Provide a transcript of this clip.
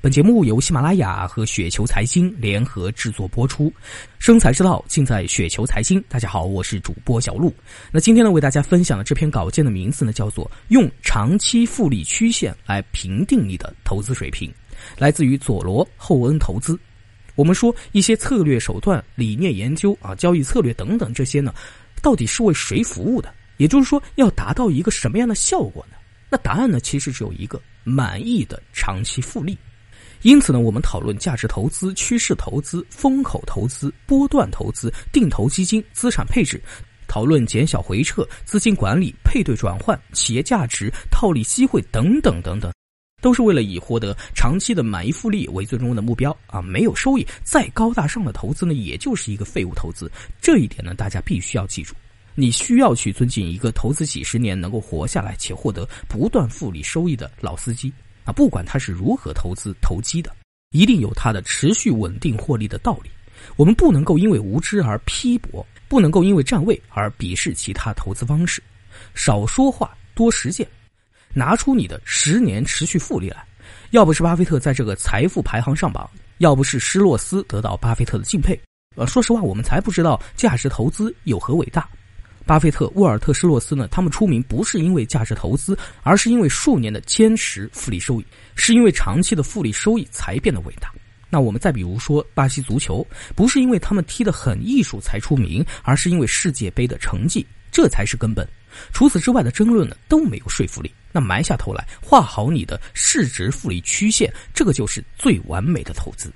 本节目由喜马拉雅和雪球财经联合制作播出，生财之道尽在雪球财经。大家好，我是主播小璐。那今天呢，为大家分享的这篇稿件的名字呢，叫做《用长期复利曲线来评定你的投资水平》，来自于佐罗厚恩投资。我们说一些策略手段、理念研究啊、交易策略等等这些呢，到底是为谁服务的？也就是说，要达到一个什么样的效果呢？那答案呢，其实只有一个：满意的长期复利。因此呢，我们讨论价值投资、趋势投资、风口投资、波段投资、定投基金、资产配置，讨论减小回撤、资金管理、配对转换、企业价值、套利机会等等等等，都是为了以获得长期的满意复利为最终的目标啊！没有收益，再高大上的投资呢，也就是一个废物投资。这一点呢，大家必须要记住。你需要去尊敬一个投资几十年能够活下来且获得不断复利收益的老司机。啊，不管他是如何投资投机的，一定有他的持续稳定获利的道理。我们不能够因为无知而批驳，不能够因为占位而鄙视其他投资方式。少说话，多实践，拿出你的十年持续复利来。要不是巴菲特在这个财富排行上榜，要不是施洛斯得到巴菲特的敬佩，呃，说实话，我们才不知道价值投资有何伟大。巴菲特、沃尔特·施洛斯呢？他们出名不是因为价值投资，而是因为数年的坚持复利收益，是因为长期的复利收益才变得伟大。那我们再比如说巴西足球，不是因为他们踢得很艺术才出名，而是因为世界杯的成绩，这才是根本。除此之外的争论呢都没有说服力。那埋下头来，画好你的市值复利曲线，这个就是最完美的投资。